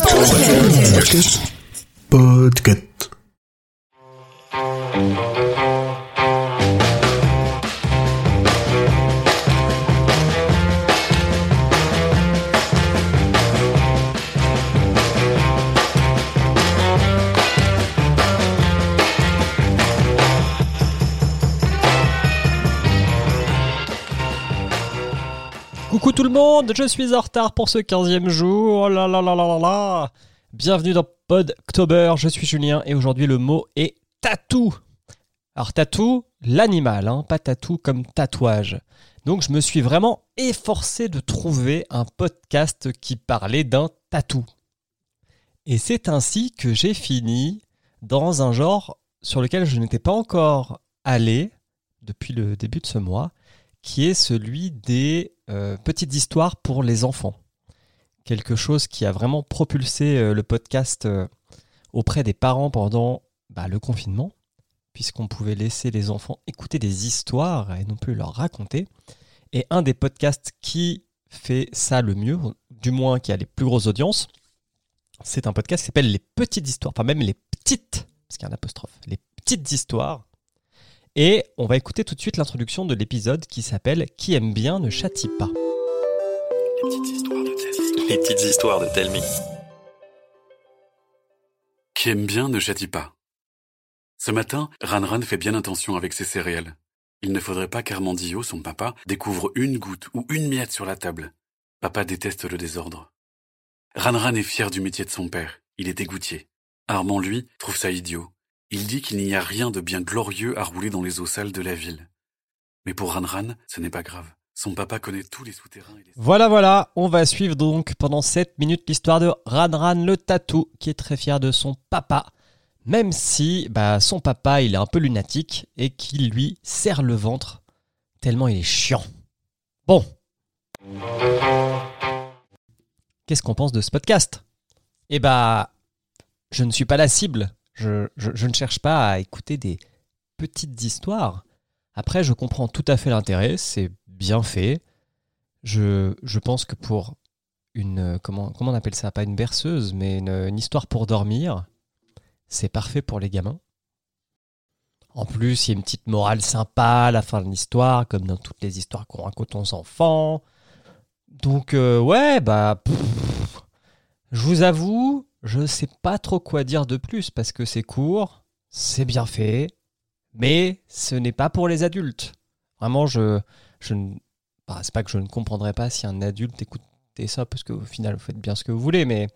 Podcast. Podcast. Coucou tout le monde, je suis en retard pour ce 15e jour. Oh là là là là là. Bienvenue dans Podctober, je suis Julien et aujourd'hui le mot est tatou. Alors tatou, l'animal, hein, pas tatou comme tatouage. Donc je me suis vraiment efforcé de trouver un podcast qui parlait d'un tatou. Et c'est ainsi que j'ai fini dans un genre sur lequel je n'étais pas encore allé depuis le début de ce mois, qui est celui des euh, petites histoires pour les enfants. Quelque chose qui a vraiment propulsé euh, le podcast euh, auprès des parents pendant bah, le confinement, puisqu'on pouvait laisser les enfants écouter des histoires et non plus leur raconter. Et un des podcasts qui fait ça le mieux, du moins qui a les plus grosses audiences, c'est un podcast qui s'appelle Les Petites Histoires, enfin même les petites, parce qu'il y a un apostrophe, les petites histoires. Et on va écouter tout de suite l'introduction de l'épisode qui s'appelle Qui aime bien ne châtie pas. Les petites histoires de Telmi. Les petites histoires de Telmi. Qui aime bien ne châtie pas. Ce matin, Ranran fait bien attention avec ses céréales. Il ne faudrait pas qu'Armandillo, son papa, découvre une goutte ou une miette sur la table. Papa déteste le désordre. Ranran est fier du métier de son père. Il est égoutier. Armand, lui, trouve ça idiot. Il dit qu'il n'y a rien de bien glorieux à rouler dans les eaux sales de la ville. Mais pour Ranran, ce n'est pas grave. Son papa connaît tous les souterrains. Voilà, voilà, on va suivre donc pendant 7 minutes l'histoire de Ranran le tatou, qui est très fier de son papa, même si bah, son papa il est un peu lunatique et qu'il lui serre le ventre, tellement il est chiant. Bon. Qu'est-ce qu'on pense de ce podcast? Eh bah, je ne suis pas la cible. Je, ne cherche pas à écouter des petites histoires. Après, je comprends tout à fait l'intérêt, c'est bien fait. Je, pense que pour une. euh, Comment, comment on appelle ça? Pas une berceuse, mais une, histoire pour dormir, c'est parfait pour les gamins. En plus, il y a une petite morale sympa à la fin de l'histoire, comme dans toutes les histoires qu'on raconte aux enfants. Donc, euh, ouais, bah. je vous avoue, je sais pas trop quoi dire de plus parce que c'est court, c'est bien fait, mais ce n'est pas pour les adultes. Vraiment, je, je ne, bah, c'est pas que je ne comprendrais pas si un adulte écoutait ça parce qu'au final, vous faites bien ce que vous voulez, mais,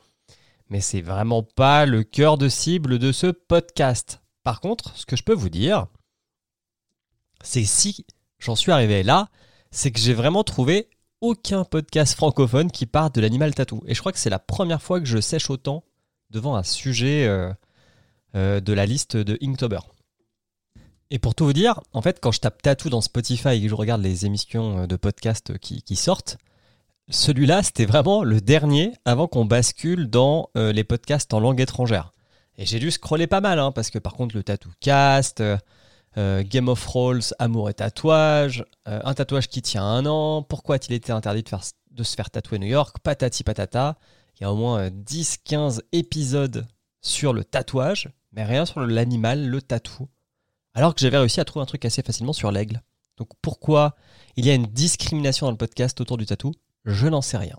mais c'est vraiment pas le cœur de cible de ce podcast. Par contre, ce que je peux vous dire, c'est si j'en suis arrivé là, c'est que j'ai vraiment trouvé aucun podcast francophone qui parle de l'animal tatou. Et je crois que c'est la première fois que je sèche autant devant un sujet euh, euh, de la liste de Inktober. Et pour tout vous dire, en fait, quand je tape tatou dans Spotify et que je regarde les émissions euh, de podcast qui, sortent, celui-là, c'était vraiment le dernier avant qu'on bascule dans les podcasts en langue étrangère. Et j'ai dû scroller pas mal, hein, parce que par contre, le tatou cast, Game of Thrones, Amour et tatouage, un tatouage qui tient un an, pourquoi a-t-il été interdit de se faire tatouer New York, patati patata. Il y a au moins euh, 10-15 épisodes sur le tatouage, mais rien sur l'animal, le tatou. Alors que j'avais réussi à trouver un truc assez facilement sur l'aigle. Donc pourquoi il y a une discrimination dans le podcast autour du tatou? Je n'en sais rien.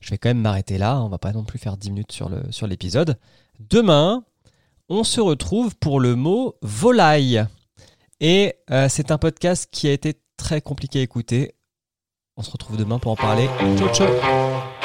Je vais quand même m'arrêter là, on va pas non plus faire 10 minutes sur l'épisode. Demain, on se retrouve pour le mot volaille. Et euh, c'est un podcast qui a été très compliqué à écouter. On se retrouve demain pour en parler. Ciao ciao